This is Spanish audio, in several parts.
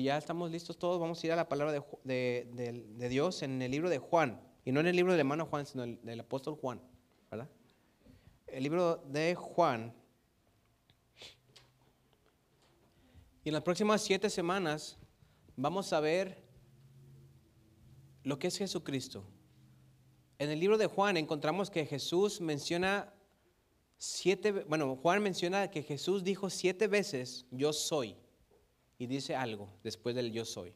si ya estamos listos todos, vamos a ir a la palabra de, de- de- Dios en el libro de Juan. Y no en el libro del hermano Juan, sino el del apóstol Juan, ¿verdad? El libro de Juan. Y en las próximas siete semanas vamos a ver lo que es Jesucristo. En el libro de Juan encontramos que Jesús menciona siete, bueno, Juan menciona que Jesús dijo siete veces, yo soy, y dice algo después del yo soy.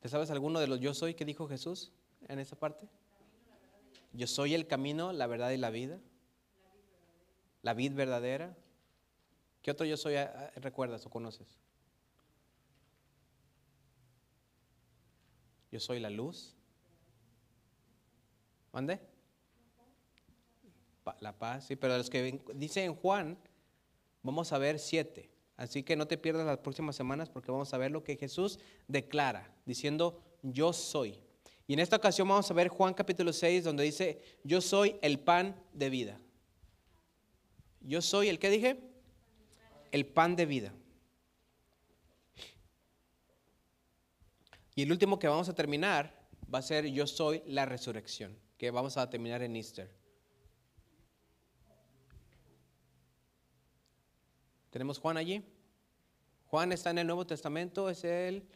¿Te sabes alguno de los yo soy que dijo Jesús en esa parte? Yo soy el camino, la verdad y la vida. La vid verdadera. ¿Qué otro yo soy ah, ah, recuerdas o conoces? Yo soy la luz. ¿Mande? La paz, sí, pero los que dice en Juan, vamos a ver siete. Así que no te pierdas las próximas semanas porque vamos a ver lo que Jesús declara, diciendo, yo soy. Y en esta ocasión vamos a ver Juan capítulo 6, donde dice, yo soy el pan de vida. Yo soy el que dije, el pan de vida. Y el último que vamos a terminar va a ser yo soy la resurrección, que vamos a terminar en Easter. Tenemos Juan allí. Juan está en el Nuevo Testamento, es el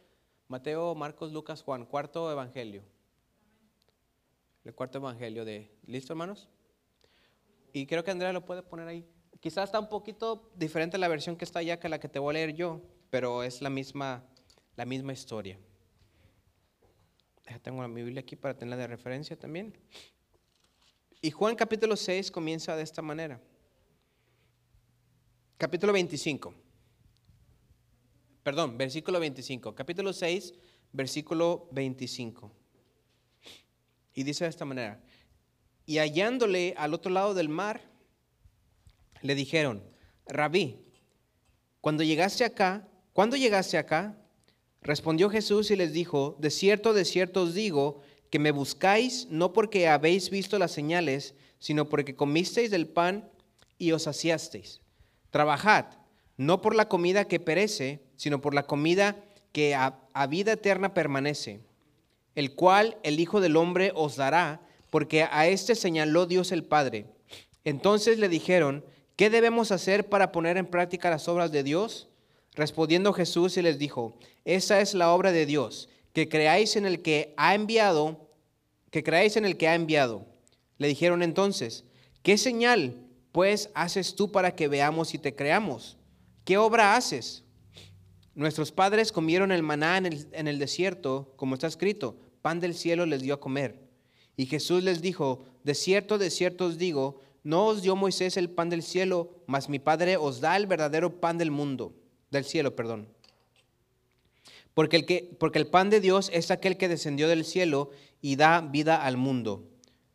Mateo, Marcos, Lucas, Juan, cuarto evangelio. El cuarto evangelio de... ¿Listo, hermanos? Y creo que Andrea lo puede poner ahí. Quizás está un poquito diferente la versión que está allá que la que te voy a leer yo, pero es la misma, la misma historia. Ya tengo mi Biblia aquí para tenerla de referencia también. Y Juan capítulo 6 comienza de esta manera. Capítulo 25. Perdón, versículo 25. Capítulo 6, versículo 25. Y dice de esta manera. Y hallándole al otro lado del mar, le dijeron, Rabí, cuando llegaste acá, ¿cuándo llegaste acá? Respondió Jesús y les dijo, de cierto, de cierto os digo, que me buscáis no porque habéis visto las señales, sino porque comisteis del pan y os saciasteis. Trabajad, no por la comida que perece, sino por la comida que a, vida eterna permanece, el cual el Hijo del Hombre os dará, porque a éste señaló Dios el Padre. Entonces le dijeron, ¿qué debemos hacer para poner en práctica las obras de Dios? Respondiendo Jesús y les dijo, esa es la obra de Dios, que creáis en el que ha enviado, que creáis en el que ha enviado. Le dijeron entonces, ¿qué señal pues haces tú para que veamos y te creamos? ¿Qué obra haces? Nuestros padres comieron el maná en el, desierto, como está escrito, pan del cielo les dio a comer. Y Jesús les dijo, de cierto, de cierto os digo, no os dio Moisés el pan del cielo, mas mi Padre os da el verdadero pan del mundo, del cielo, perdón. Porque el, que, porque el pan de Dios es aquel que descendió del cielo y da vida al mundo.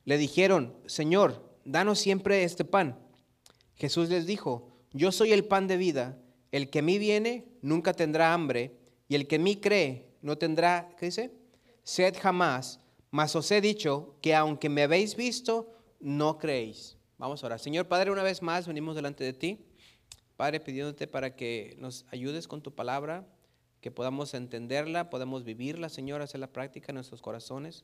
Le dijeron, Señor, danos siempre este pan. Jesús les dijo, yo soy el pan de vida, el que a mí viene nunca tendrá hambre, y el que en mí cree no tendrá, ¿qué dice? Sed jamás, mas os he dicho que aunque me habéis visto, no creéis. Vamos a orar. Señor Padre, una vez más venimos delante de ti. Padre, pidiéndote para que nos ayudes con tu palabra, que podamos entenderla, podamos vivirla, Señor, hacer la práctica en nuestros corazones.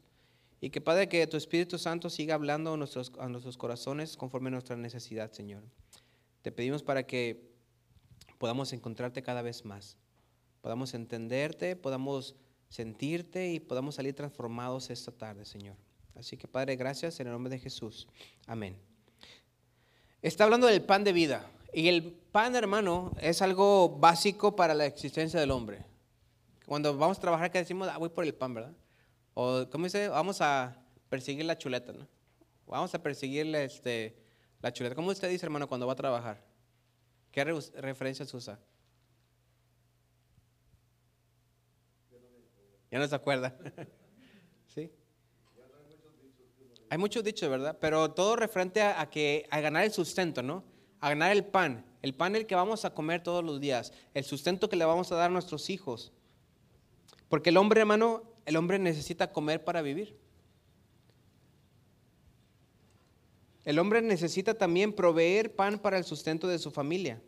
Y que, Padre, que tu Espíritu Santo siga hablando a nuestros, corazones conforme a nuestra necesidad, Señor. Te pedimos para que podamos encontrarte cada vez más, podamos entenderte, podamos sentirte y podamos salir transformados esta tarde, Señor. Así que, Padre, gracias en el nombre de Jesús. Amén. Está hablando del pan de vida. Y el pan, hermano, es algo básico para la existencia del hombre. Cuando vamos a trabajar, que decimos, ah, voy por el pan, ¿verdad? O, ¿cómo dice? Vamos a perseguir la chuleta, ¿no? Vamos a perseguir este, la chuleta. ¿Cómo usted dice, hermano, cuando va a trabajar? ¿Qué re referencias usa? Ya no se acuerda. ¿Sí? Hay muchos dichos, ¿verdad? Pero todo referente a, a, que, a ganar el sustento, ¿no? A ganar el pan. El pan el que vamos a comer todos los días. El sustento que le vamos a dar a nuestros hijos. Porque el hombre, hermano, el hombre necesita comer para vivir. El hombre necesita también proveer pan para el sustento de su familia.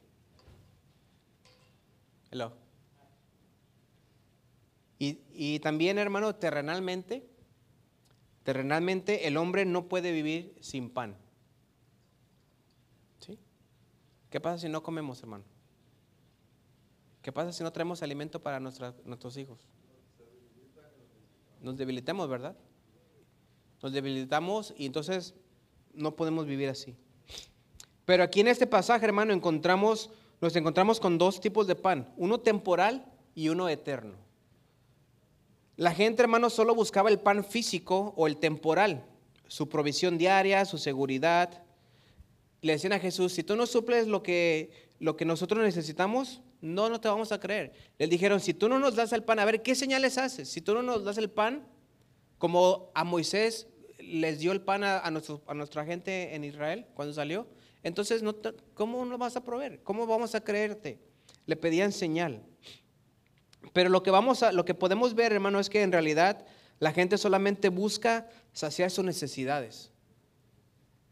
Y, y también, hermano, terrenalmente, terrenalmente el hombre no puede vivir sin pan. ¿Sí? ¿Qué pasa si no comemos, hermano? ¿Qué pasa si no traemos alimento para nuestros hijos? Nos debilitamos, ¿verdad? Nos debilitamos y entonces no podemos vivir así. Pero aquí en este pasaje, hermano, encontramos, nos encontramos con dos tipos de pan, uno temporal y uno eterno. La gente, hermano, solo buscaba el pan físico o el temporal, su provisión diaria, su seguridad. Le decían a Jesús, si tú no suples lo que, lo que nosotros necesitamos, no, no te vamos a creer. Le dijeron, si tú no nos das el pan, a ver, ¿qué señales haces? Si tú no nos das el pan, como a Moisés les dio el pan a, a, nuestra gente en Israel cuando salió, entonces, no ¿cómo nos vas a proveer? ¿Cómo vamos a creerte? Le pedían señal. Pero lo que, vamos a, lo que podemos ver, hermano, es que en realidad la gente solamente busca saciar sus necesidades.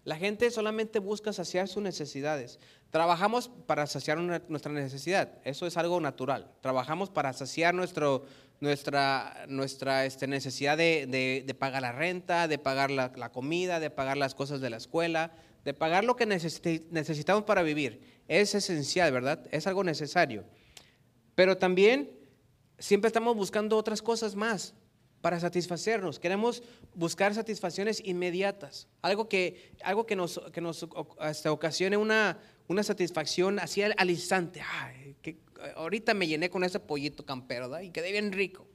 La gente solamente busca saciar sus necesidades. Trabajamos para saciar nuestra necesidad. Eso es algo natural. Trabajamos para saciar nuestro, nuestra, nuestra este, necesidad de, pagar la renta, de pagar la, la, comida, de pagar las cosas de la escuela, de pagar lo que necesitamos para vivir. Es esencial, ¿verdad? Es algo necesario. Pero también siempre estamos buscando otras cosas más para satisfacernos. Queremos buscar satisfacciones inmediatas, algo que, algo que nos, que nos hasta ocasione una, una satisfacción así al, instante. que ahorita me llené con ese pollito campero ¿verdad? y quedé bien rico.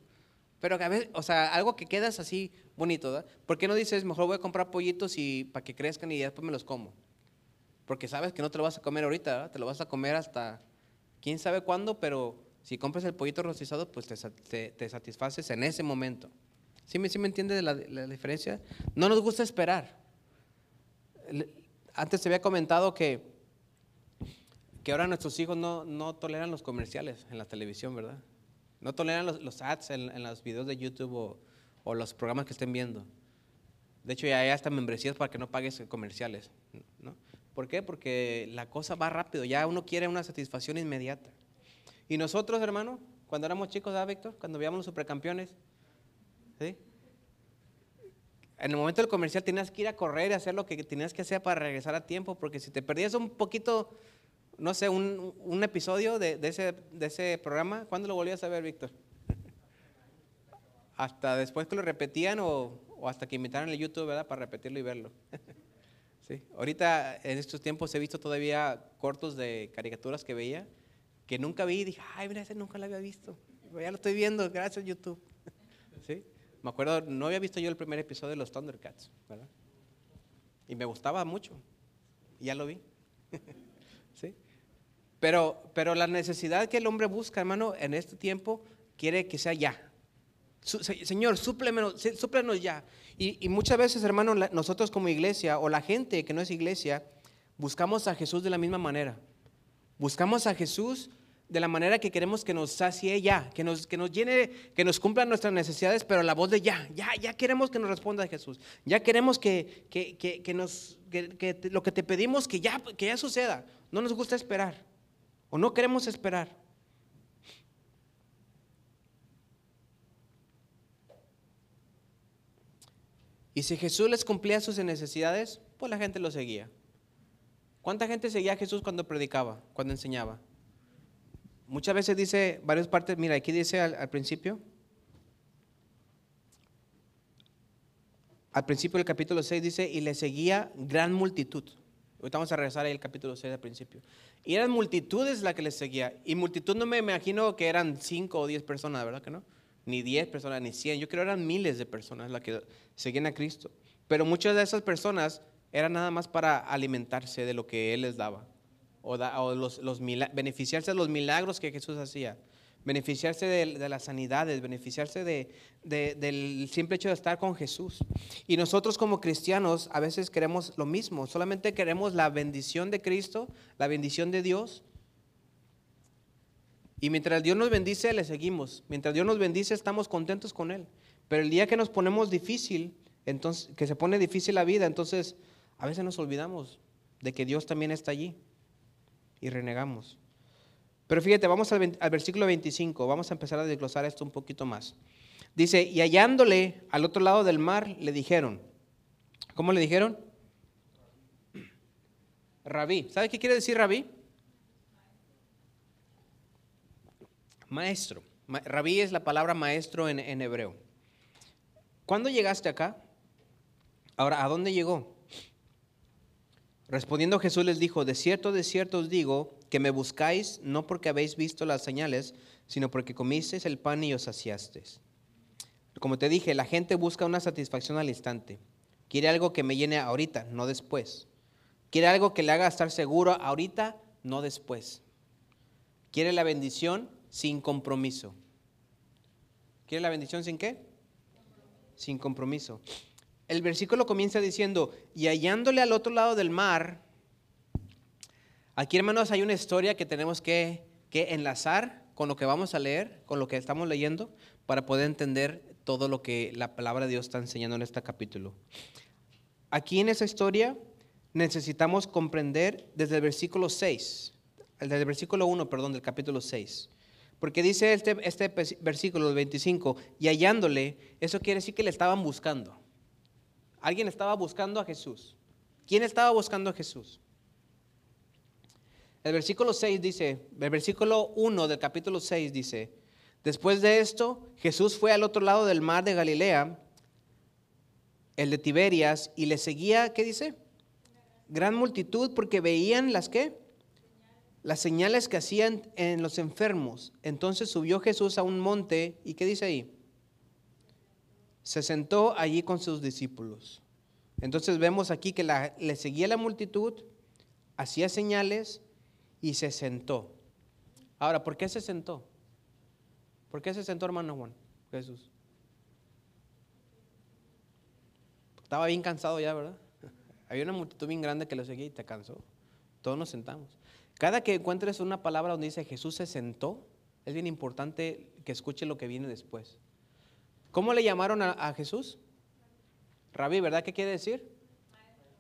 Pero a veces, o sea, algo que quedas así bonito, ¿verdad? ¿Por qué no dices, mejor voy a comprar pollitos y para que crezcan y después me los como? Porque sabes que no te lo vas a comer ahorita. Te lo vas a comer hasta quién sabe cuándo, pero si compras el pollito rostizado, pues te, satisfaces en ese momento. ¿Sí me, sí me entiendes la, la diferencia? No nos gusta esperar. Antes te había comentado que, que ahora nuestros hijos no, no toleran los comerciales en la televisión, ¿verdad? No toleran los, ads en, los videos de YouTube o, o, los programas que estén viendo. De hecho, ya hay hasta membresías para que no pagues comerciales. ¿no? ¿Por qué? Porque la cosa va rápido. Ya uno quiere una satisfacción inmediata. Y nosotros, hermano, cuando éramos chicos, ¿verdad, Víctor? Cuando veíamos los supercampeones, ¿sí? En el momento del comercial tenías que ir a correr y hacer lo que tenías que hacer para regresar a tiempo, porque si te perdías un poquito, no sé, un, episodio de, ese, de ese programa, ¿cuándo lo volvías a ver, Víctor? hasta después que lo repetían o, o hasta que invitaran el YouTube, ¿verdad? Para repetirlo y verlo. sí. Ahorita, en estos tiempos, he visto todavía cortos de caricaturas que veía que nunca vi y dije, ay, mira, ese nunca lo había visto. Ya lo estoy viendo, gracias YouTube. ¿Sí? Me acuerdo, no había visto yo el primer episodio de los Thundercats, ¿verdad? Y me gustaba mucho. Ya lo vi. ¿Sí? Pero, pero la necesidad que el hombre busca, hermano, en este tiempo, quiere que sea ya. Señor, súplenos, ya. Y, y, muchas veces, hermano, nosotros como iglesia o la gente que no es iglesia, buscamos a Jesús de la misma manera. Buscamos a Jesús de la manera que queremos que nos sacie ya, que nos, que nos llene, que nos cumplan nuestras necesidades, pero la voz de ya, ya, ya queremos que nos responda Jesús. Ya queremos que, que, nos, que, lo que te pedimos que ya, que ya suceda. No nos gusta esperar o no queremos esperar. Y si Jesús les cumplía sus necesidades, pues la gente lo seguía. ¿Cuánta gente seguía a Jesús cuando predicaba, cuando enseñaba? Muchas veces dice, varias partes, mira, aquí dice al, principio, al principio del capítulo 6 dice, y le seguía gran multitud. Ahorita vamos a regresar ahí al capítulo 6 al principio. Y eran multitudes las que les seguía. Y multitud no me imagino que eran 5 o 10 personas, ¿verdad que no? Ni 10 personas, ni 100. Yo creo que eran miles de personas las que seguían a Cristo. Pero muchas de esas personas era nada más para alimentarse de lo que Él les daba, o, los, beneficiarse de los milagros que Jesús hacía, beneficiarse de, las sanidades, beneficiarse del simple hecho de estar con Jesús. Y nosotros como cristianos a veces queremos lo mismo, solamente queremos la bendición de Cristo, la bendición de Dios. Y mientras Dios nos bendice, le seguimos. Mientras Dios nos bendice, estamos contentos con Él. Pero el día que nos ponemos difícil, entonces, que se pone difícil la vida, entonces a veces nos olvidamos de que Dios también está allí y renegamos. Pero fíjate, vamos al, al versículo 25, vamos a empezar a desglosar esto un poquito más. Dice, y hallándole al otro lado del mar, le dijeron, ¿cómo le dijeron? Rabí. ¿Sabe qué quiere decir rabí? Maestro. Ma- rabí es la palabra maestro en, en hebreo. ¿Cuándo llegaste acá? Ahora, ¿a dónde llegó? Respondiendo Jesús les dijo, de cierto, de cierto os digo, que me buscáis no porque habéis visto las señales, sino porque comisteis el pan y os saciasteis. Como te dije, la gente busca una satisfacción al instante. Quiere algo que me llene ahorita, no después. Quiere algo que le haga estar seguro ahorita, no después. Quiere la bendición sin compromiso. ¿Quiere la bendición sin qué? Sin compromiso. El versículo comienza diciendo, y hallándole al otro lado del mar, aquí hermanos hay una historia que tenemos que, que enlazar con lo que vamos a leer, con lo que estamos leyendo, para poder entender todo lo que la palabra de Dios está enseñando en este capítulo. Aquí en esa historia necesitamos comprender desde el versículo 6, desde el versículo 1, perdón, del capítulo 6. Porque dice este, este versículo, el 25, y hallándole, eso quiere decir que le estaban buscando. Alguien estaba buscando a Jesús. ¿Quién estaba buscando a Jesús? El versículo 6 dice, el versículo 1 del capítulo 6 dice, después de esto, Jesús fue al otro lado del mar de Galilea, el de Tiberias, y le seguía, ¿qué dice? Gran multitud porque veían las qué? Las señales que hacían en los enfermos. Entonces subió Jesús a un monte, ¿y qué dice ahí? Se sentó allí con sus discípulos. Entonces vemos aquí que le seguía la multitud, hacía señales y se sentó. Ahora, ¿por qué se sentó? ¿Por qué se sentó, hermano Juan Jesús? Estaba bien cansado ya, ¿verdad? Había una multitud bien grande que lo seguía y te cansó. Todos nos sentamos. Cada que encuentres una palabra donde dice Jesús se sentó, es bien importante que escuche lo que viene después. ¿Cómo le llamaron a, Jesús? Rabí, ¿verdad? ¿Qué quiere decir?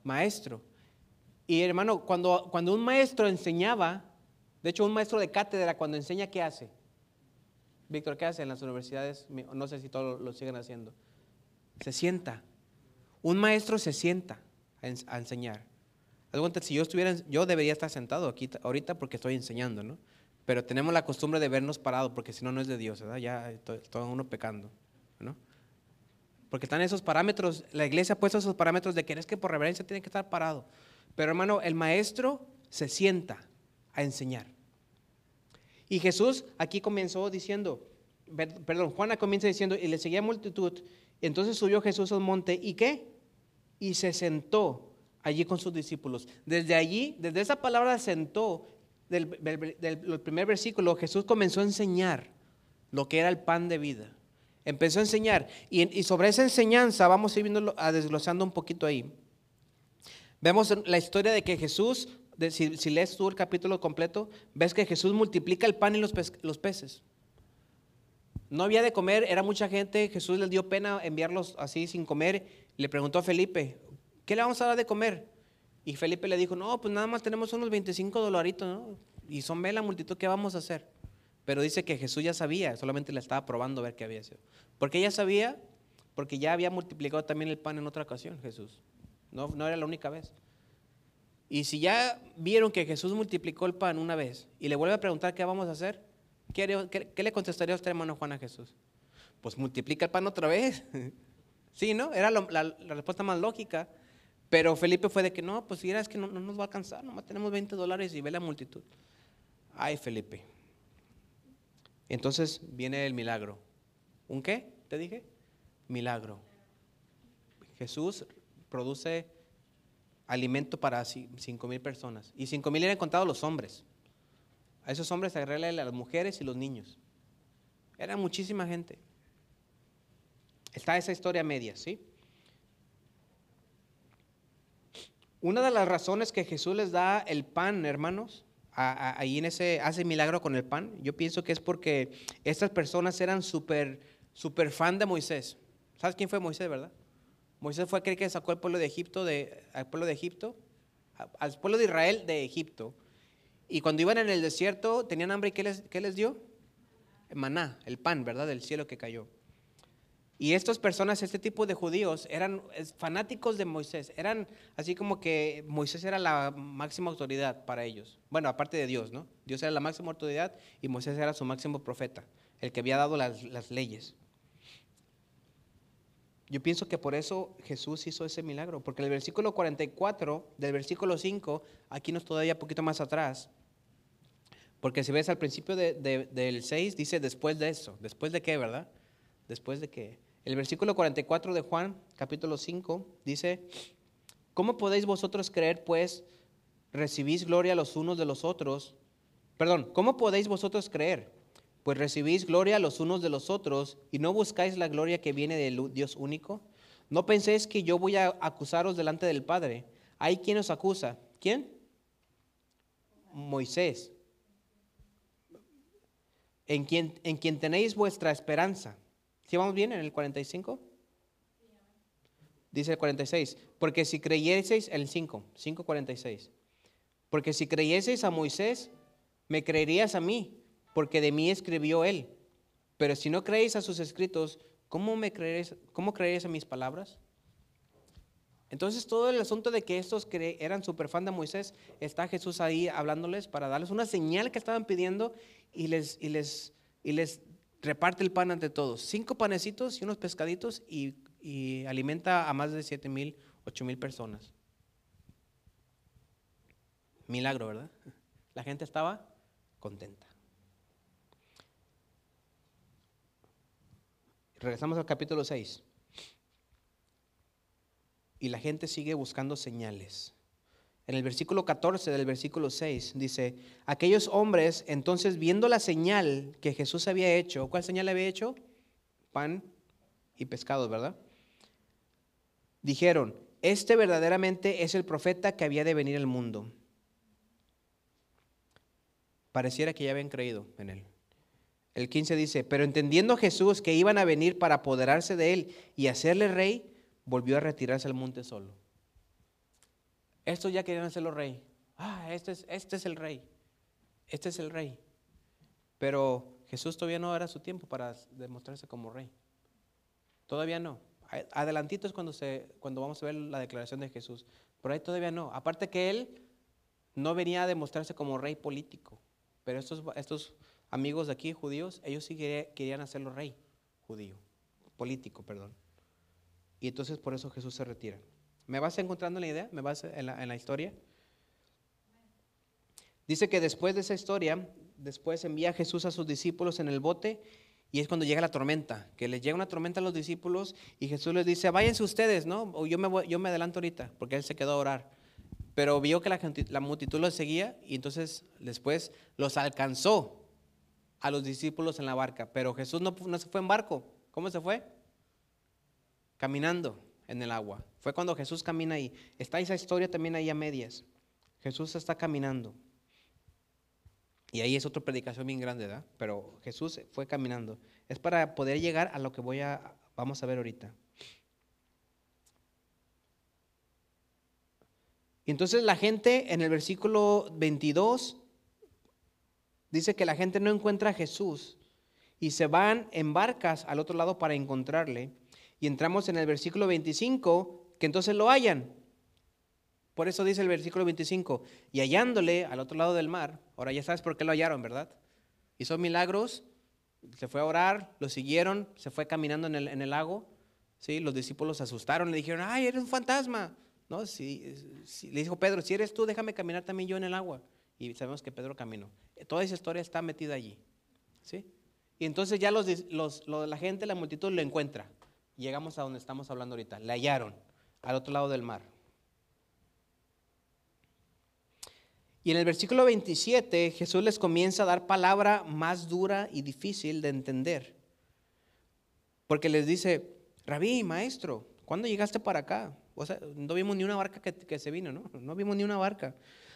Maestro. Y hermano, cuando, cuando un maestro enseñaba, de hecho un maestro de cátedra cuando enseña, ¿qué hace? Víctor, ¿qué hace en las universidades? No sé si todos lo, siguen haciendo. Se sienta. Un maestro se sienta a, ens- a enseñar. Si yo estuviera, yo debería estar sentado aquí ahorita porque estoy enseñando, ¿no? Pero tenemos la costumbre de vernos parados porque si no, no es de Dios, ¿verdad? Ya está uno pecando, Porque están esos parámetros, la iglesia ha puesto esos parámetros de que es que por reverencia tiene que estar parado. Pero hermano, el maestro se sienta a enseñar. Y Jesús aquí comenzó diciendo, per- perdón, Juana comienza diciendo, y le seguía multitud, entonces subió Jesús al monte, ¿y qué? Y se sentó allí con sus discípulos. Desde allí, desde esa palabra sentó, del primer versículo, Jesús comenzó a enseñar lo que era el pan de vida. Empezó a enseñar. Y, sobre esa enseñanza vamos a ir viendo, a desglosando un poquito ahí. Vemos la historia de que Jesús, de- si, lees tú el capítulo completo, ves que Jesús multiplica el pan y los peces. No había de comer, era mucha gente, Jesús les dio pena enviarlos así sin comer. Le preguntó a Felipe, ¿qué le vamos a dar de comer? Y Felipe le dijo, no, pues nada más tenemos unos 25 dolaritos, ¿no? Y son ve la multitud, ¿qué vamos a hacer? Pero dice que Jesús ya sabía, solamente le estaba probando ver qué había sido. ¿Por qué ya sabía? Porque ya había multiplicado también el pan en otra ocasión, Jesús. No, no era la única vez. Y si ya vieron que Jesús multiplicó el pan una vez y le vuelve a preguntar qué vamos a hacer, ¿qué, haría- qué- qué le contestaría usted, hermano Juan, a Jesús? Pues multiplica el pan otra vez. sí, ¿no? Era la, la respuesta más lógica. Pero Felipe fue de que no, pues si era, es que no, no nos va a alcanzar, nomás tenemos 20 dólares y ve la multitud. Ay, Felipe. Entonces viene el milagro. ¿Un qué? ¿Te dije? Milagro. Jesús produce alimento para ci- cinco mil personas. Y cinco mil eran contados los hombres. A esos hombres agrégale a las mujeres y los niños. Era muchísima gente. Está esa historia media, ¿sí? Una de las razones que Jesús les da el pan, hermanos, a- ahí en ese, hace milagro con el pan, yo pienso que es porque estas personas eran súper, súper fan de Moisés. ¿Sabes quién fue Moisés, verdad? Moisés fue aquel que sacó al pueblo de Egipto, al pueblo de Egipto, al pueblo de Israel de Egipto. Y cuando iban en el desierto, tenían hambre y ¿qué les, qué les dio? Maná, el pan, ¿verdad? Del cielo que cayó. Y estas personas, este tipo de judíos, eran fanáticos de Moisés. Eran así como que Moisés era la máxima autoridad para ellos. Bueno, aparte de Dios, ¿no? Dios era la máxima autoridad y Moisés era su máximo profeta, el que había dado las, leyes. Yo pienso que por eso Jesús hizo ese milagro, porque el versículo 44 del versículo 5, aquí nos todavía poquito más atrás, porque si ves al principio del 6, dice después de eso. ¿Después de qué, verdad? Después de qué. El versículo 44 de Juan, capítulo 5, dice, ¿cómo podéis vosotros creer, pues, recibís gloria los unos de los otros? Perdón, ¿cómo podéis vosotros creer? Pues recibís gloria los unos de los otros y no buscáis la gloria que viene del Dios único. No penséis que yo voy a acusaros delante del Padre. Hay quien os acusa. ¿Quién? Moisés. En quien, en quien tenéis vuestra esperanza. ¿Sí vamos bien en el 45? Dice el 46. Porque si creyeseis, el 5, 5.46. Porque si creyeseis a Moisés, me creerías a mí porque de mí escribió él. Pero si no creéis a sus escritos, ¿cómo, me creeréis, cómo creeréis a mis palabras? Entonces todo el asunto de que estos eran super fan de Moisés, está Jesús ahí hablándoles para darles una señal que estaban pidiendo y les, y les, y les reparte el pan ante todos. Cinco panecitos y unos pescaditos y, alimenta a más de siete mil, ocho mil personas. Milagro, ¿verdad? La gente estaba contenta. Regresamos al capítulo 6. Y la gente sigue buscando señales. En el versículo 14 del versículo 6 dice, aquellos hombres entonces viendo la señal que Jesús había hecho, ¿cuál señal había hecho? Pan y pescado, ¿verdad? Dijeron, este verdaderamente es el profeta que había de venir al mundo. Pareciera que ya habían creído en él. El 15 dice, pero entendiendo Jesús que iban a venir para apoderarse de él y hacerle rey, volvió a retirarse al monte solo. Estos ya querían hacerlo rey. Ah, este es, este es el rey. Este es el rey. Pero Jesús todavía no era su tiempo para demostrarse como rey. Todavía no. Adelantito es cuando, se, cuando vamos a ver la declaración de Jesús. Pero ahí todavía no. Aparte que él no venía a demostrarse como rey político. Pero estos, estos amigos de aquí, judíos, ellos sí querían hacerlo rey judío, político, perdón. Y entonces por eso Jesús se retira. ¿Me vas encontrando la idea? ¿Me vas en la, en historia? Dice que después de esa historia, después envía Jesús a sus discípulos en el bote y es cuando llega la tormenta, que les llega una tormenta a los discípulos y Jesús les dice, váyanse ustedes, ¿no? O yo me, yo me adelanto ahorita, porque él se quedó a orar. Pero vio que la, la multitud los seguía y entonces después los alcanzó a los discípulos en la barca, pero Jesús no, no se fue en barco. ¿Cómo se fue? Caminando en el agua. Fue cuando Jesús camina ahí. Está esa historia también ahí a medias. Jesús está caminando. Y ahí es otra predicación bien grande, ¿verdad? Pero Jesús fue caminando. Es para poder llegar a lo que voy a, vamos a ver ahorita. Y entonces la gente en el versículo 22 dice que la gente no encuentra a Jesús y se van en barcas al otro lado para encontrarle. Y entramos en el versículo 25, que entonces lo hallan. Por eso dice el versículo 25, y hallándole al otro lado del mar, ahora ya sabes por qué lo hallaron, ¿verdad? Hizo milagros, se fue a orar, lo siguieron, se fue caminando en el, en el lago, ¿sí? los discípulos se asustaron, le dijeron, ay, eres un fantasma. ¿No? Si, le dijo Pedro, si eres tú, déjame caminar también yo en el agua. Y sabemos que Pedro caminó. Toda esa historia está metida allí. ¿sí? Y entonces ya los, la gente, la multitud lo encuentra. Llegamos a donde estamos hablando ahorita. Le hallaron al otro lado del mar. Y en el versículo 27 Jesús les comienza a dar palabra más dura y difícil de entender. Porque les dice, rabí, maestro, ¿cuándo llegaste para acá? O sea, no vimos ni una barca que, que se vino, ¿no? No vimos ni una barca.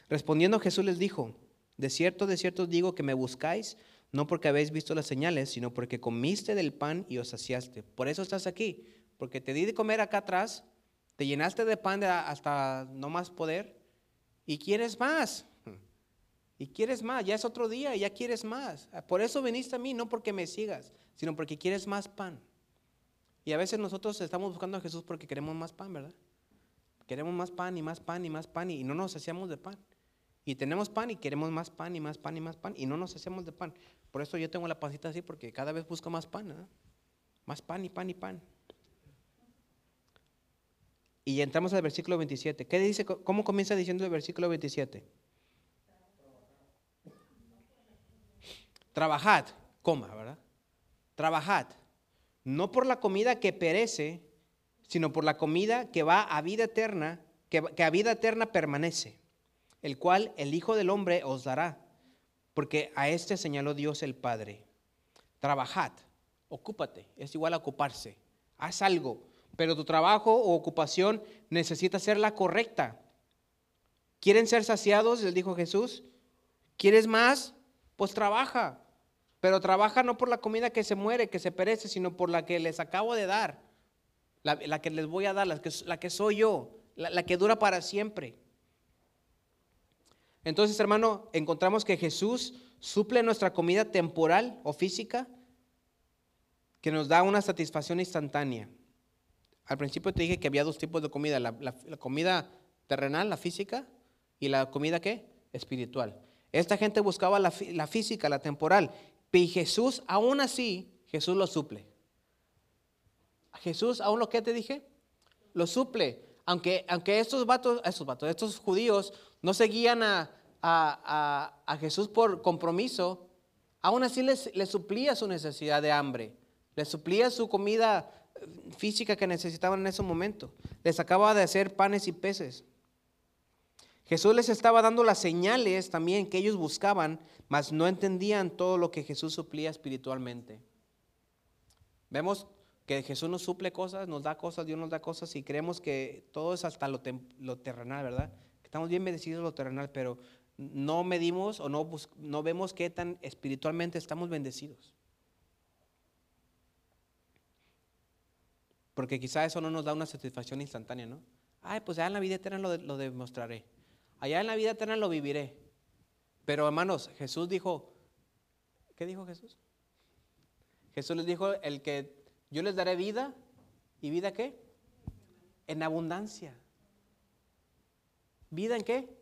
Respondiendo Jesús les dijo, de cierto, de cierto digo que me buscáis, no porque habéis visto las señales, sino porque comiste del pan y os saciaste. Por eso estás aquí, porque te di de comer acá atrás, te llenaste de pan hasta no más poder. ¿Y quieres más? Y quieres más, ya es otro día, ya quieres más. Por eso viniste a mí, no porque me sigas, sino porque quieres más pan. Y a veces nosotros estamos buscando a Jesús porque queremos más pan, ¿verdad? Queremos más pan y más pan y más pan y no nos hacemos de pan. Y tenemos pan y queremos más pan y más pan y más pan y no nos hacemos de pan. Por eso yo tengo la pancita así porque cada vez busco más pan, ¿verdad? Más pan y pan y pan. Y entramos al versículo 27. ¿Qué dice? ¿Cómo comienza diciendo el versículo 27? Trabajad, coma, ¿verdad? Trabajad, no por la comida que perece, sino por la comida que va a vida eterna, que a vida eterna permanece, el cual el Hijo del Hombre os dará, porque a este señaló Dios el Padre. Trabajad, ocúpate, es igual a ocuparse, haz algo, pero tu trabajo o ocupación necesita ser la correcta. ¿Quieren ser saciados? Les dijo Jesús. ¿Quieres más? Pues trabaja. Pero trabaja no por la comida que se muere, que se perece, sino por la que les acabo de dar, la, que les voy a dar, la que, que soy yo, la que dura para siempre. Entonces, hermano, encontramos que Jesús suple nuestra comida temporal o física, que nos da una satisfacción instantánea. Al principio te dije que había dos tipos de comida, la, comida terrenal, la física, y la comida qué? Espiritual. Esta gente buscaba la, la física, la temporal, y Jesús, aún así, Jesús lo suple. Jesús, aún lo que te dije, lo suple. Aunque, aunque estos vatos, estos vatos, estos judíos no seguían a, a, Jesús por compromiso, aún así les, les suplía su necesidad de hambre, les suplía su comida física que necesitaban en ese momento. Les acababa de hacer panes y peces. Jesús les estaba dando las señales también que ellos buscaban, mas no entendían todo lo que Jesús suplía espiritualmente. Vemos que Jesús nos suple cosas, nos da cosas, Dios nos da cosas y creemos que todo es hasta lo, terrenal, ¿verdad? Estamos bien bendecidos lo terrenal, pero no medimos o no, no vemos qué tan espiritualmente estamos bendecidos. Porque quizá eso no nos da una satisfacción instantánea, ¿no? Ay, pues ya en la vida eterna lo demostraré. Allá en la vida eterna lo viviré. Pero hermanos, Jesús dijo, ¿qué dijo Jesús? Jesús les dijo, el que yo les daré vida, ¿y vida qué? En abundancia. ¿Vida en qué?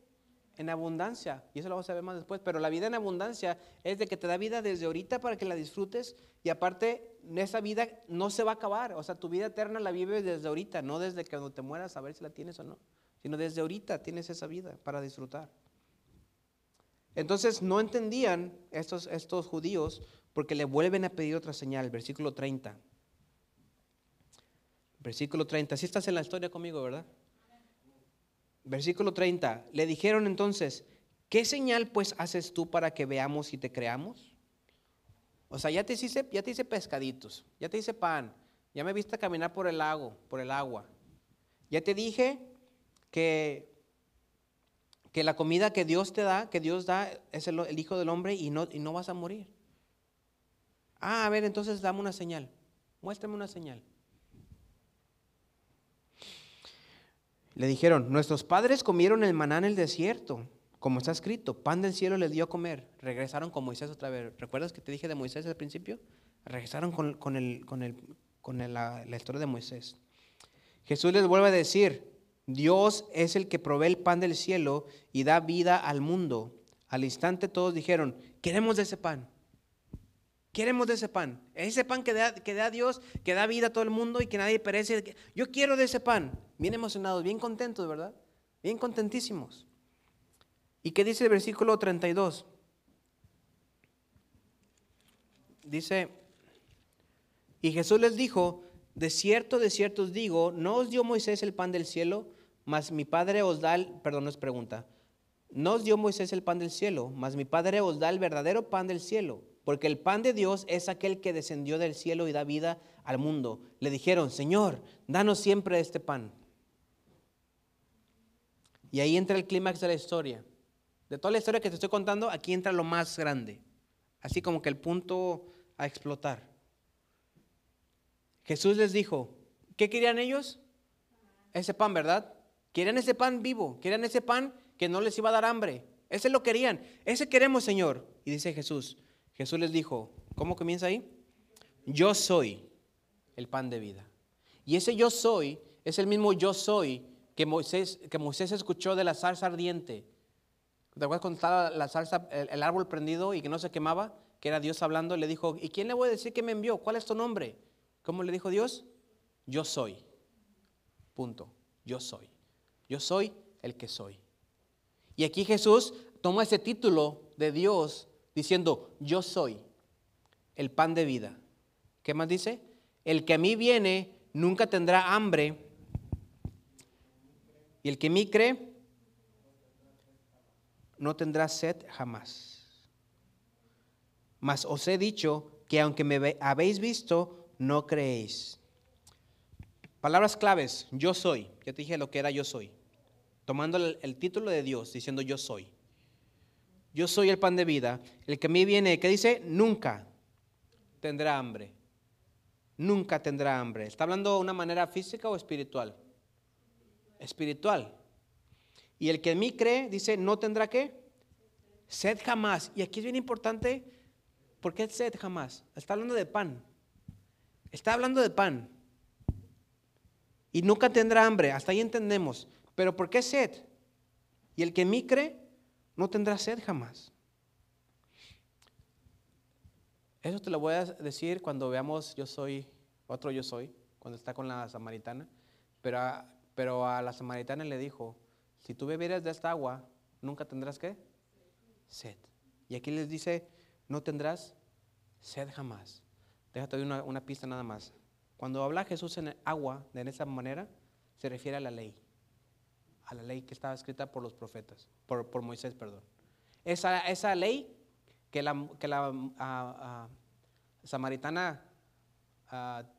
En abundancia. Y eso lo vamos a ver más después. Pero la vida en abundancia es de que te da vida desde ahorita para que la disfrutes. Y aparte, esa vida no se va a acabar. O sea, tu vida eterna la vives desde ahorita, no desde que cuando te mueras a ver si la tienes o no sino desde ahorita tienes esa vida para disfrutar. Entonces no entendían estos, judíos porque le vuelven a pedir otra señal, versículo 30. Versículo 30, si estás en la historia conmigo, ¿verdad? Versículo 30, le dijeron entonces, ¿qué señal pues haces tú para que veamos y te creamos? O sea, ya te hice, ya te hice pescaditos, ya te hice pan, ya me viste caminar por el lago, por el agua. Ya te dije que, que la comida que Dios te da, que Dios da, es el, Hijo del Hombre y no, y no vas a morir. Ah, a ver, entonces dame una señal. Muéstrame una señal. Le dijeron, nuestros padres comieron el maná en el desierto, como está escrito, pan del cielo les dio a comer. Regresaron con Moisés otra vez. ¿Recuerdas que te dije de Moisés al principio? Regresaron con, el, con, el, con la, la historia de Moisés. Jesús les vuelve a decir, Dios es el que provee el pan del cielo y da vida al mundo. Al instante todos dijeron, queremos de ese pan. Queremos de ese pan. Ese pan que da, que da Dios, que da vida a todo el mundo y que nadie perece. Yo quiero de ese pan. Bien emocionados, bien contentos, ¿verdad? Bien contentísimos. ¿Y qué dice el versículo 32? Dice, y Jesús les dijo, de cierto, de cierto os digo, ¿no os dio Moisés el pan del cielo? Mas mi Padre os da, el, perdón, no es pregunta. No os dio Moisés el pan del cielo, mas mi Padre os da el verdadero pan del cielo, porque el pan de Dios es aquel que descendió del cielo y da vida al mundo. Le dijeron, Señor, danos siempre este pan. Y ahí entra el clímax de la historia. De toda la historia que te estoy contando, aquí entra lo más grande. Así como que el punto a explotar. Jesús les dijo, ¿qué querían ellos? Ese pan, ¿verdad? Querían ese pan vivo, querían ese pan que no les iba a dar hambre. Ese lo querían. Ese queremos, Señor. Y dice Jesús. Jesús les dijo, ¿cómo comienza ahí? Yo soy el pan de vida. Y ese yo soy es el mismo yo soy que Moisés, que Moisés escuchó de la zarza ardiente. ¿Te acuerdas cuando estaba la zarza, el, árbol prendido y que no se quemaba? Que era Dios hablando. Le dijo, ¿y quién le voy a decir que me envió? ¿Cuál es tu nombre? ¿Cómo le dijo Dios? Yo soy. Punto. Yo soy. Yo soy el que soy. Y aquí Jesús toma ese título de Dios diciendo, yo soy el pan de vida. ¿Qué más dice? El que a mí viene nunca tendrá hambre. Y el que mí cree no tendrá sed jamás. Mas os he dicho que aunque me habéis visto, no creéis. Palabras claves, yo soy. Ya te dije lo que era yo soy tomando el, título de Dios, diciendo yo soy. Yo soy el pan de vida. El que a mí viene, que dice, nunca tendrá hambre. Nunca tendrá hambre. ¿Está hablando de una manera física o espiritual? Espiritual. Y el que en mí cree, dice, no tendrá qué? Sed jamás. Y aquí es bien importante, ¿por qué sed jamás? Está hablando de pan. Está hablando de pan. Y nunca tendrá hambre. Hasta ahí entendemos. Pero ¿por qué sed? Y el que en mí cree no tendrá sed jamás. Eso te lo voy a decir cuando veamos yo soy, otro yo soy, cuando está con la samaritana. Pero a, pero a la samaritana le dijo, si tú bebieras de esta agua, nunca tendrás qué? Sed. Y aquí les dice, no tendrás sed jamás. Déjate una, una pista nada más. Cuando habla Jesús en agua de esa manera, se refiere a la ley a la ley que estaba escrita por los profetas, por, Moisés, perdón. Esa, esa ley que la, que la samaritana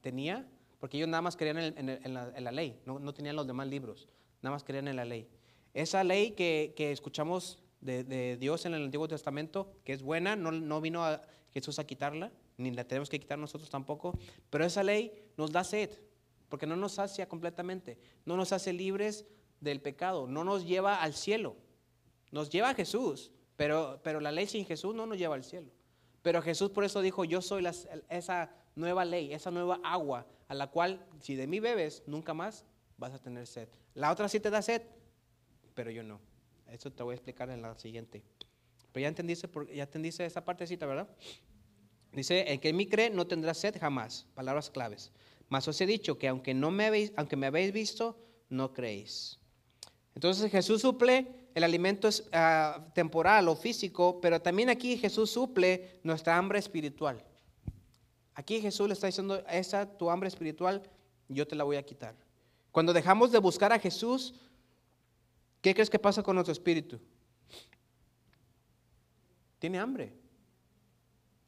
tenía, porque ellos nada más querían en, la, ley, no, tenían los demás libros, nada más querían en la ley. Esa ley que, escuchamos de, Dios en el Antiguo Testamento, que es buena, no, no vino Jesús a quitarla, ni la tenemos que quitar nosotros tampoco, pero esa ley nos da sed, porque no nos sacia completamente, no nos hace libres del pecado, no nos lleva al cielo, nos lleva a Jesús, pero, pero la ley sin Jesús no nos lleva al cielo. Pero Jesús por eso dijo, yo soy esa nueva ley, esa nueva agua, a la cual si de mí bebes, nunca más vas a tener sed. La otra sí te da sed, pero yo no. Eso te voy a explicar en la siguiente. Pero ya entendiste, ya entendiste esa partecita, ¿verdad? Dice, el que en mí cree no tendrá sed jamás. Palabras claves. Mas os he dicho que aunque, no me habéis, aunque me habéis visto, no creéis. Entonces Jesús suple el alimento ah, temporal o físico, pero también aquí Jesús suple nuestra hambre espiritual. Aquí Jesús le está diciendo, esa tu hambre espiritual, yo te la voy a quitar. Cuando dejamos de buscar a Jesús, ¿qué crees que pasa con nuestro espíritu? Tiene hambre.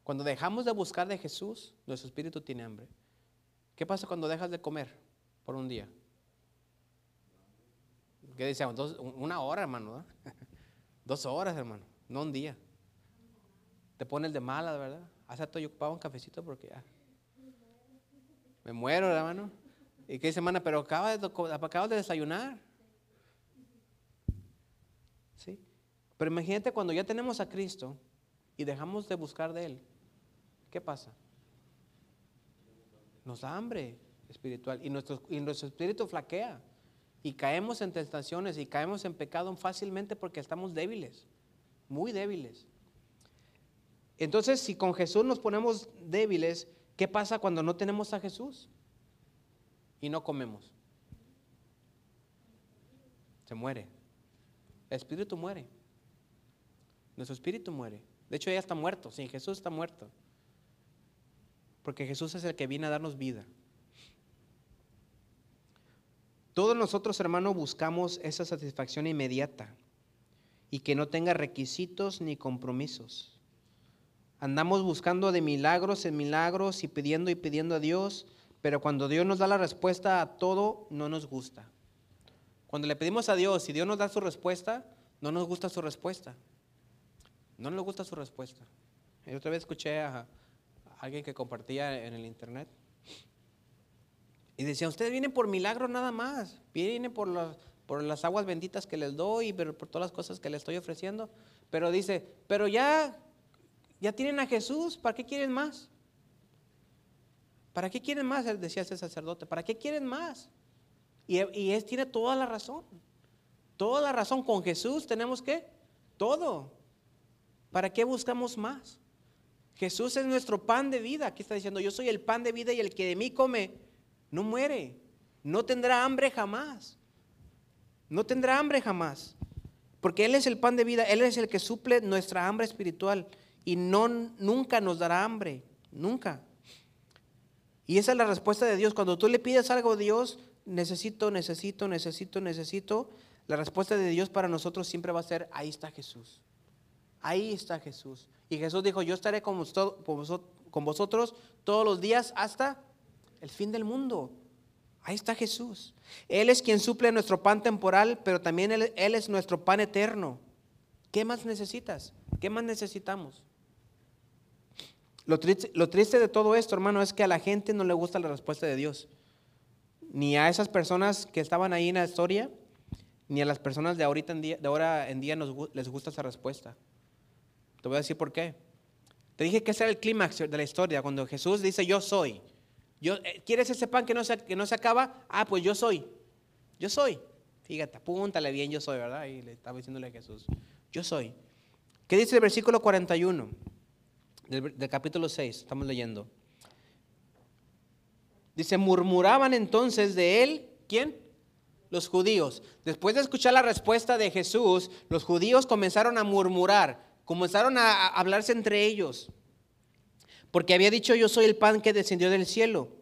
Cuando dejamos de buscar de Jesús, nuestro espíritu tiene hambre. ¿Qué pasa cuando dejas de comer por un día? ¿Qué decíamos? una hora, hermano. Dos horas, hermano. No un día. Te pones de mala, ¿verdad? Hace rato yo ocupaba un cafecito porque ya. Me muero, hermano. ¿Y qué semana? Pero acabas de, de desayunar. ¿Sí? Pero imagínate cuando ya tenemos a Cristo y dejamos de buscar de Él. ¿Qué pasa? Nos da hambre espiritual y nuestro, y nuestro espíritu flaquea. Y caemos en tentaciones y caemos en pecado fácilmente porque estamos débiles, muy débiles. Entonces, si con Jesús nos ponemos débiles, ¿qué pasa cuando no tenemos a Jesús? Y no comemos. Se muere. El espíritu muere. Nuestro espíritu muere. De hecho, ya está muerto. Sin Jesús está muerto. Porque Jesús es el que viene a darnos vida. Todos nosotros, hermanos, buscamos esa satisfacción inmediata y que no tenga requisitos ni compromisos. Andamos buscando de milagros en milagros y pidiendo y pidiendo a Dios, pero cuando Dios nos da la respuesta a todo, no nos gusta. Cuando le pedimos a Dios y Dios nos da su respuesta, no nos gusta su respuesta. No nos gusta su respuesta. Yo otra vez escuché a alguien que compartía en el internet y decía, ustedes vienen por milagros nada más, vienen por por las aguas benditas que les doy, pero por todas las cosas que les estoy ofreciendo. Pero dice, pero ya, ya tienen a Jesús, ¿para qué quieren más? ¿Para qué quieren más? Decía ese sacerdote, ¿para qué quieren más? Y, y tiene toda la razón. Toda la razón. Con Jesús tenemos que todo. ¿Para qué buscamos más? Jesús es nuestro pan de vida. Aquí está diciendo, yo soy el pan de vida y el que de mí come no muere. No tendrá hambre jamás. No tendrá hambre jamás. Porque Él es el pan de vida. Él es el que suple nuestra hambre espiritual. Y no, nunca nos dará hambre. Nunca. Y esa es la respuesta de Dios. Cuando tú le pides algo a Dios, necesito, necesito, necesito, necesito. La respuesta de Dios para nosotros siempre va a ser, ahí está Jesús. Ahí está Jesús. Y Jesús dijo, yo estaré con vosotros todos los días hasta el fin del mundo. Ahí está Jesús. Él es quien suple nuestro pan temporal, pero también Él, es nuestro pan eterno. ¿Qué más necesitas? ¿Qué más necesitamos? Lo triste, de todo esto, hermano, es que a la gente no le gusta la respuesta de Dios. Ni a esas personas que estaban ahí en la historia, ni a las personas de, ahorita en día, de ahora en día les gusta esa respuesta. Te voy a decir por qué. Te dije que ese era el clímax de la historia, cuando Jesús dice, yo soy. Yo, eh, ¿Quieres ese pan que no, se, que no se acaba? Ah, pues yo soy. Yo soy. Fíjate, apúntale bien, yo soy, ¿verdad? Y le estaba diciéndole a Jesús, yo soy. ¿Qué dice el versículo 41 del, del capítulo 6? Estamos leyendo. Dice, murmuraban entonces de él, ¿quién? Los judíos. Después de escuchar la respuesta de Jesús, los judíos comenzaron a murmurar comenzaron a hablarse entre ellos, porque había dicho yo soy el pan que descendió del cielo.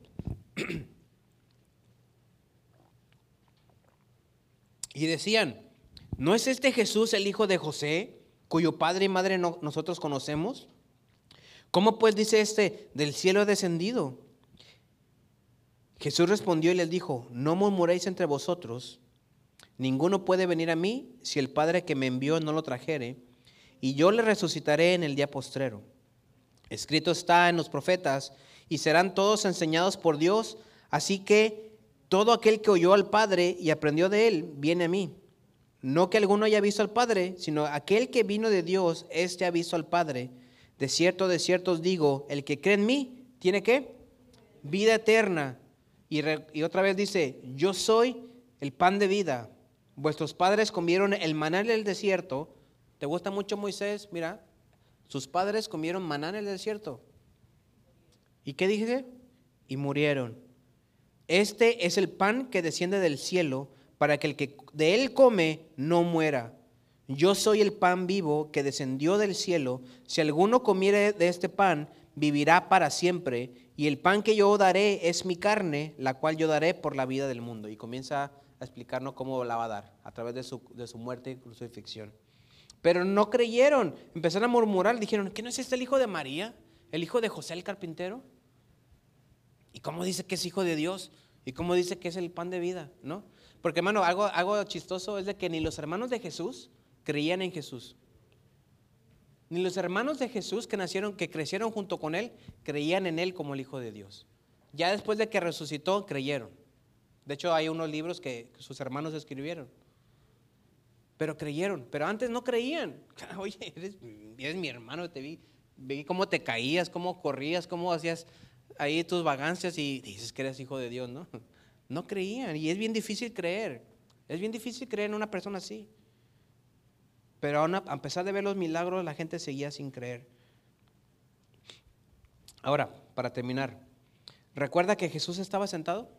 y decían, ¿no es este Jesús el hijo de José, cuyo padre y madre nosotros conocemos? ¿Cómo pues dice este, del cielo he descendido? Jesús respondió y les dijo, no murmuréis entre vosotros, ninguno puede venir a mí si el Padre que me envió no lo trajere y yo le resucitaré en el día postrero. Escrito está en los profetas, y serán todos enseñados por Dios, así que todo aquel que oyó al Padre y aprendió de él, viene a mí. No que alguno haya visto al Padre, sino aquel que vino de Dios, éste ha visto al Padre. De cierto, de cierto os digo, el que cree en mí, ¿tiene qué? Vida eterna. Y, y otra vez dice, yo soy el pan de vida. Vuestros padres comieron el maná en el desierto, ¿Te gusta mucho Moisés? Mira, sus padres comieron maná en el desierto. ¿Y qué dije? Y murieron. Este es el pan que desciende del cielo para que el que de él come no muera. Yo soy el pan vivo que descendió del cielo. Si alguno comiere de este pan, vivirá para siempre. Y el pan que yo daré es mi carne, la cual yo daré por la vida del mundo. Y comienza a explicarnos cómo la va a dar a través de su, de su muerte y crucifixión. Pero no creyeron, empezaron a murmurar, dijeron, ¿qué no es este el hijo de María? ¿El hijo de José el carpintero? ¿Y cómo dice que es hijo de Dios? ¿Y cómo dice que es el pan de vida? ¿No? Porque hermano, algo, algo chistoso es de que ni los hermanos de Jesús creían en Jesús. Ni los hermanos de Jesús que nacieron, que crecieron junto con él, creían en él como el Hijo de Dios. Ya después de que resucitó, creyeron. De hecho, hay unos libros que sus hermanos escribieron. Pero creyeron, pero antes no creían. Oye, eres, mi hermano, te vi, vi cómo te caías, cómo corrías, cómo hacías ahí tus vagancias y dices que eres hijo de Dios, ¿no? No creían y es bien difícil creer. Es bien difícil creer en una persona así. Pero a pesar de ver los milagros, la gente seguía sin creer. Ahora, para terminar, ¿recuerda que Jesús estaba sentado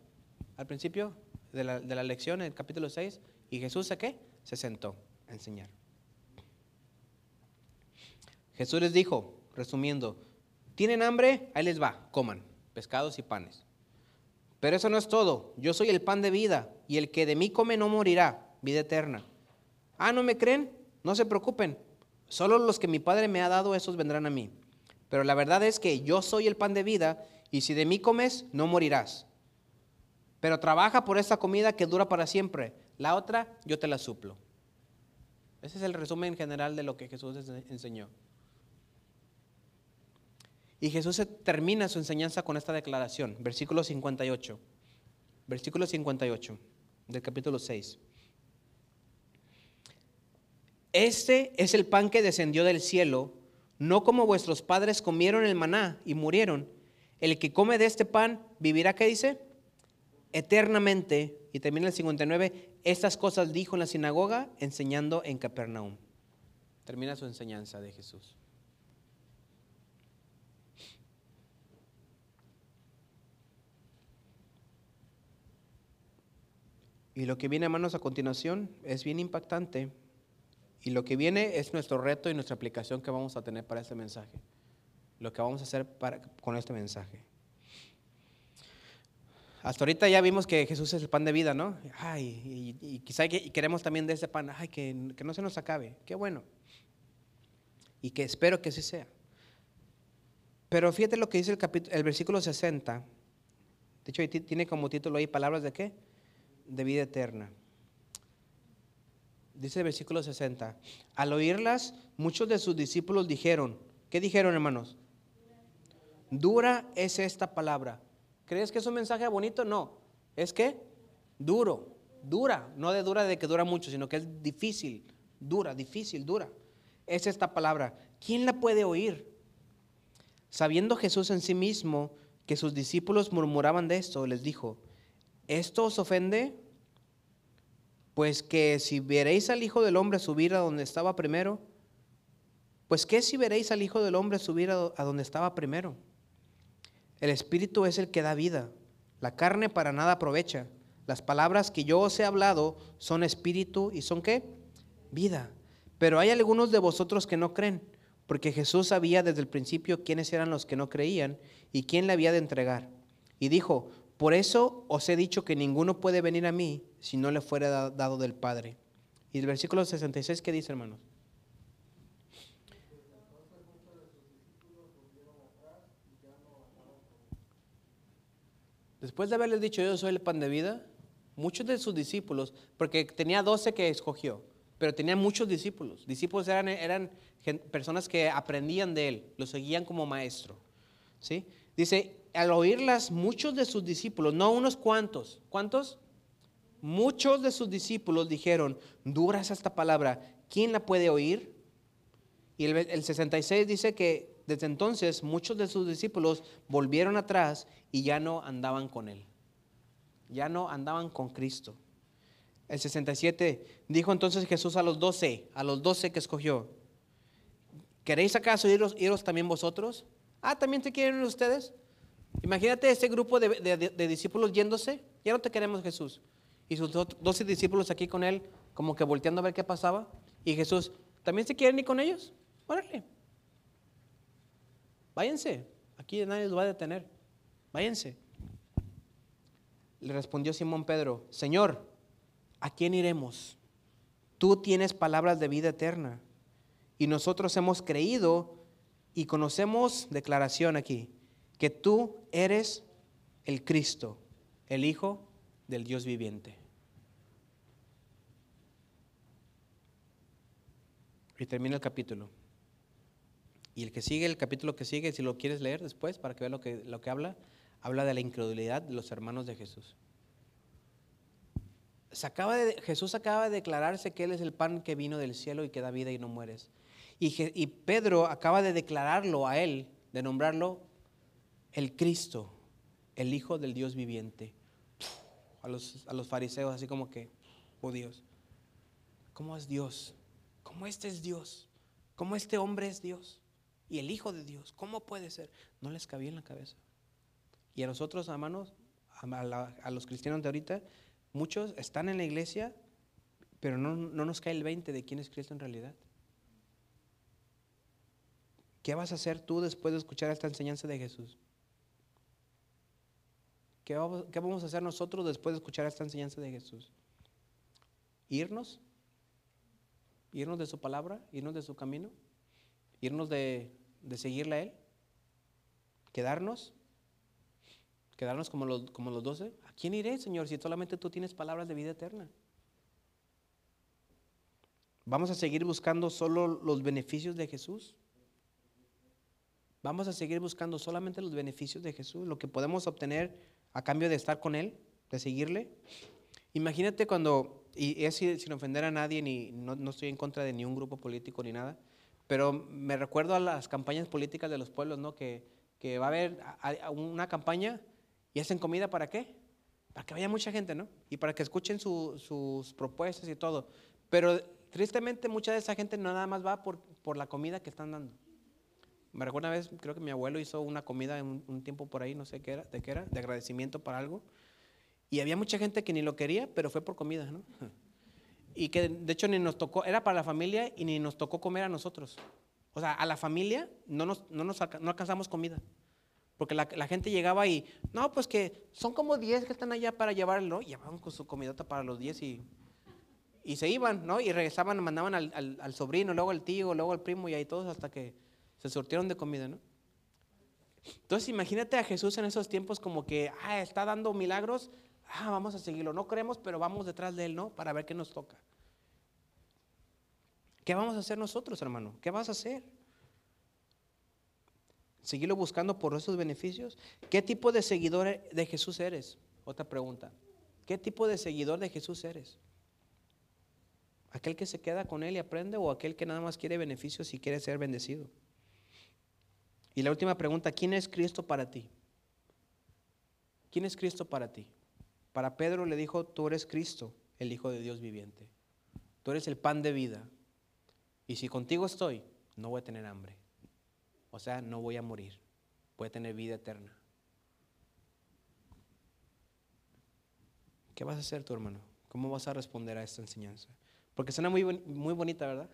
al principio de la, de la lección, en el capítulo 6? ¿Y Jesús a qué? Se sentó a enseñar. Jesús les dijo, resumiendo, ¿tienen hambre? Ahí les va, coman pescados y panes. Pero eso no es todo, yo soy el pan de vida y el que de mí come no morirá, vida eterna. Ah, ¿no me creen? No se preocupen, solo los que mi Padre me ha dado, esos vendrán a mí. Pero la verdad es que yo soy el pan de vida y si de mí comes, no morirás. Pero trabaja por esta comida que dura para siempre la otra, yo te la suplo. Ese es el resumen general de lo que Jesús enseñó. Y Jesús termina su enseñanza con esta declaración, versículo 58. Versículo 58 del capítulo 6. Este es el pan que descendió del cielo, no como vuestros padres comieron el maná y murieron. El que come de este pan vivirá, ¿qué dice? Eternamente. Y termina el 59. Estas cosas dijo en la sinagoga, enseñando en Capernaum. Termina su enseñanza de Jesús. Y lo que viene, hermanos, a continuación es bien impactante. Y lo que viene es nuestro reto y nuestra aplicación que vamos a tener para este mensaje. Lo que vamos a hacer para, con este mensaje. Hasta ahorita ya vimos que Jesús es el pan de vida, ¿no? Ay, y, quizá queremos también de ese pan, ay, que, no se nos acabe. Qué bueno. Y que espero que así sea. Pero fíjate lo que dice el, el versículo 60. De hecho, tiene como título ahí palabras de qué? de vida eterna. Dice el versículo 60, al oírlas, muchos de sus discípulos dijeron, ¿qué dijeron hermanos? Dura es esta palabra. ¿Crees que es un mensaje bonito? No. ¿Es que? Duro, dura, no de dura de que dura mucho, sino que es difícil, dura, difícil, dura. Es esta palabra. ¿Quién la puede oír? Sabiendo Jesús en sí mismo que sus discípulos murmuraban de esto, les dijo, ¿Esto os ofende? Pues que si veréis al Hijo del Hombre subir a donde estaba primero, pues qué si veréis al Hijo del Hombre subir a donde estaba primero. El Espíritu es el que da vida, la carne para nada aprovecha. Las palabras que yo os he hablado son espíritu y son qué? Vida. Pero hay algunos de vosotros que no creen, porque Jesús sabía desde el principio quiénes eran los que no creían y quién le había de entregar. Y dijo, por eso os he dicho que ninguno puede venir a mí si no le fuera dado del Padre. Y el versículo 66, ¿qué dice, hermanos? Después de haberles dicho yo soy el pan de vida, muchos de sus discípulos, porque tenía 12 que escogió, pero tenía muchos discípulos. Discípulos eran, personas que aprendían de él, lo seguían como maestro. ¿sí? Dice, al oírlas, muchos de sus discípulos, no unos cuantos, ¿cuántos? Muchos de sus discípulos dijeron, dura es esta palabra, ¿quién la puede oír? Y el 66 dice que desde entonces muchos de sus discípulos volvieron atrás y ya no andaban con él. Ya no andaban con Cristo. El 67 dijo entonces Jesús a los doce, a los doce que escogió, ¿queréis acaso iros, iros también vosotros? Ah, ¿también te quieren ustedes? Imagínate ese grupo de, discípulos yéndose. Ya no te queremos Jesús. Y sus doce discípulos aquí con él, como que volteando a ver qué pasaba. Y Jesús, ¿también se quieren ir con ellos? Órale. Váyanse. Aquí nadie los va a detener. Váyanse. Le respondió Simón Pedro, Señor, ¿a quién iremos? Tú tienes palabras de vida eterna. Y nosotros hemos creído y conocemos declaración aquí, que tú eres el Cristo, el Hijo del Dios viviente. Y termina el capítulo. Y el que sigue, el capítulo que sigue, si lo quieres leer después para que veas lo que, lo que habla, habla de la incredulidad de los hermanos de Jesús. acaba de, Jesús acaba de declararse que Él es el pan que vino del cielo y que da vida y no mueres. Y, Pedro acaba de declararlo a él, de nombrarlo el Cristo, el Hijo del Dios viviente. A los, a los fariseos, así como que, oh Dios, ¿cómo es Dios? ¿Cómo este es Dios? ¿Cómo este hombre es Dios? Y el Hijo de Dios, ¿cómo puede ser? No les cabía en la cabeza. Y a nosotros, hermanos, a, los cristianos de ahorita, muchos están en la iglesia, pero no, no nos cae el 20 de quién es Cristo en realidad. ¿Qué vas a hacer tú después de escuchar esta enseñanza de Jesús? ¿Qué vamos, a hacer nosotros después de escuchar esta enseñanza de Jesús? ¿Irnos? ¿Irnos de su palabra? ¿Irnos de su camino? ¿Irnos de, de seguirle a Él? ¿Quedarnos? ¿Quedarnos como los, como los doce? ¿A quién iré, Señor, si solamente tú tienes palabras de vida eterna? ¿Vamos a seguir buscando solo los beneficios de Jesús? Vamos a seguir buscando solamente los beneficios de Jesús, lo que podemos obtener a cambio de estar con Él, de seguirle. Imagínate cuando y es sin, ofender a nadie, ni no, no estoy en contra de ni un grupo político ni nada, pero me recuerdo a las campañas políticas de los pueblos, ¿no? Que, que va a haber una campaña y hacen comida para qué? Para que vaya mucha gente, ¿no? Y para que escuchen su- sus propuestas y todo. Pero tristemente mucha de esa gente no nada más va por, la comida que están dando. Me recuerdo una vez, creo que mi abuelo hizo una comida un, un tiempo por ahí, no sé qué era, de qué era, de agradecimiento para algo. Y había mucha gente que ni lo quería, pero fue por comida, ¿no? Y que de hecho ni nos tocó, era para la familia y ni nos tocó comer a nosotros. O sea, a la familia no, nos, no, nos no alcanzamos comida. Porque la, gente llegaba y, no, pues que son como 10 que están allá para llevarlo. Llevaban con su comidota para los 10 y, y se iban, ¿no? Y regresaban, mandaban al, al- al sobrino, luego al tío, luego al primo y ahí todos hasta que se surtieron de comida, ¿no? Entonces imagínate a Jesús en esos tiempos como que, ah, está dando milagros, ah, vamos a seguirlo. No creemos, pero vamos detrás de él, ¿no? Para ver qué nos toca. ¿Qué vamos a hacer nosotros, hermano? ¿Qué vas a hacer? ¿Seguirlo buscando por esos beneficios? ¿Qué tipo de seguidor de Jesús eres? Otra pregunta. ¿Qué tipo de seguidor de Jesús eres? ¿Aquel que se queda con él y aprende o aquel que nada más quiere beneficios y quiere ser bendecido? Y la última pregunta, ¿quién es Cristo para ti? ¿Quién es Cristo para ti? Para Pedro le dijo, tú eres Cristo, el Hijo de Dios viviente. Tú eres el pan de vida. Y si contigo estoy, no voy a tener hambre. O sea, no voy a morir. Voy a tener vida eterna. ¿Qué vas a hacer tu hermano? ¿Cómo vas a responder a esta enseñanza? Porque suena muy, muy bonita, ¿verdad?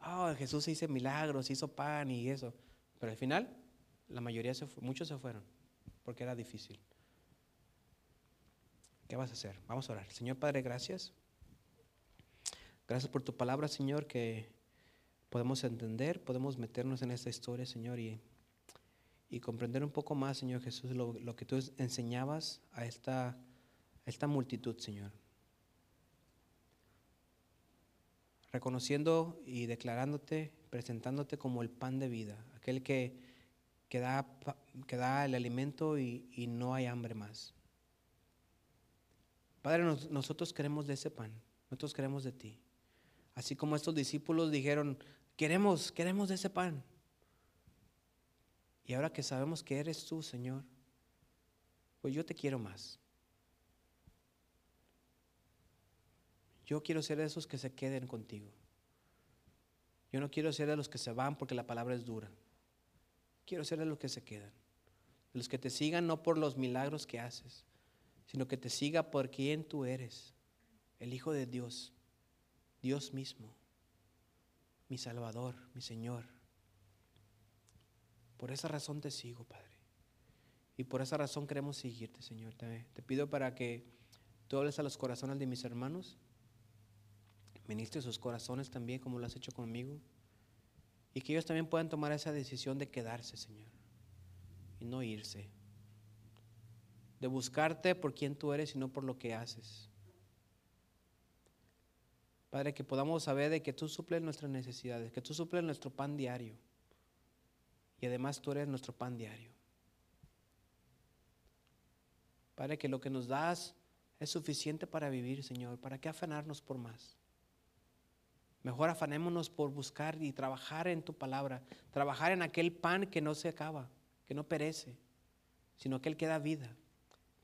Ah, Jesús hizo milagros, hizo pan y eso. Pero al final, la mayoría, se muchos se fueron, porque era difícil. ¿Qué vas a hacer? Vamos a orar. Señor Padre, gracias. Gracias por tu palabra, Señor, que podemos entender, podemos meternos en esta historia, Señor, y, y comprender un poco más, Señor Jesús, lo, lo que tú enseñabas a esta, esta multitud, Señor. Reconociendo y declarándote, presentándote como el pan de vida, aquel que, que, da, que da el alimento y, y no hay hambre más. Padre, nos- nosotros queremos de ese pan, nosotros queremos de ti. Así como estos discípulos dijeron, queremos, queremos de ese pan. Y ahora que sabemos que eres tú, Señor, pues yo te quiero más. Yo quiero ser de esos que se queden contigo. Yo no quiero ser de los que se van porque la palabra es dura. Quiero ser de los que se quedan. De los que te sigan no por los milagros que haces, sino que te siga por quien tú eres, el Hijo de Dios, Dios mismo, mi Salvador, mi Señor. Por esa razón te sigo, Padre. Y por esa razón queremos seguirte, Señor. Te, pido para que tú hables a los corazones de mis hermanos, ministres sus corazones también como lo has hecho conmigo, y que ellos también puedan tomar esa decisión de quedarse, Señor, y no irse. De buscarte por quien tú eres y no por lo que haces. Padre, que podamos saber de que tú suples nuestras necesidades, que tú suples nuestro pan diario. Y además tú eres nuestro pan diario. Padre, que lo que nos das es suficiente para vivir, Señor. ¿Para qué afanarnos por más? Mejor afanémonos por buscar y trabajar en tu palabra, trabajar en aquel pan que no se acaba, que no perece, sino que da vida.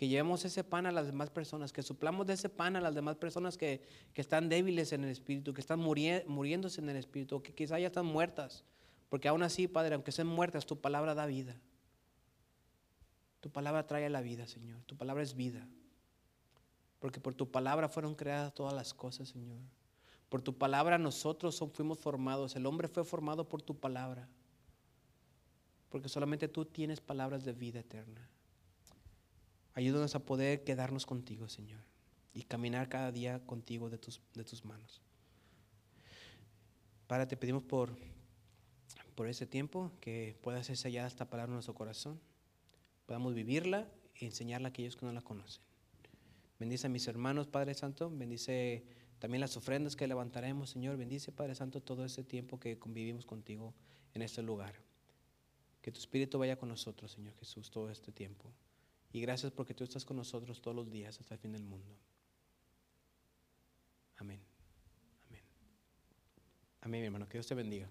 Que llevemos ese pan a las demás personas, que suplamos de ese pan a las demás personas que, que están débiles en el espíritu, que están muriéndose en el espíritu, que quizá ya están muertas. Porque aún así, Padre, aunque sean muertas, tu palabra da vida. Tu palabra trae la vida, Señor. Tu palabra es vida. Porque por tu palabra fueron creadas todas las cosas, Señor. Por tu palabra nosotros fuimos formados. El hombre fue formado por tu palabra. Porque solamente tú tienes palabras de vida eterna. Ayúdanos a poder quedarnos contigo, Señor. Y caminar cada día contigo de tus, de tus manos. Padre, te pedimos por, por ese tiempo que pueda ser sellada esta palabra en nuestro corazón. Podamos vivirla y enseñarla a aquellos que no la conocen. Bendice a mis hermanos, Padre Santo. Bendice también las ofrendas que levantaremos, Señor. Bendice, Padre Santo, todo este tiempo que convivimos contigo en este lugar. Que tu Espíritu vaya con nosotros, Señor Jesús, todo este tiempo. Y gracias porque tú estás con nosotros todos los días hasta el fin del mundo. Amén. Amén. Amén, mi hermano. Que Dios te bendiga.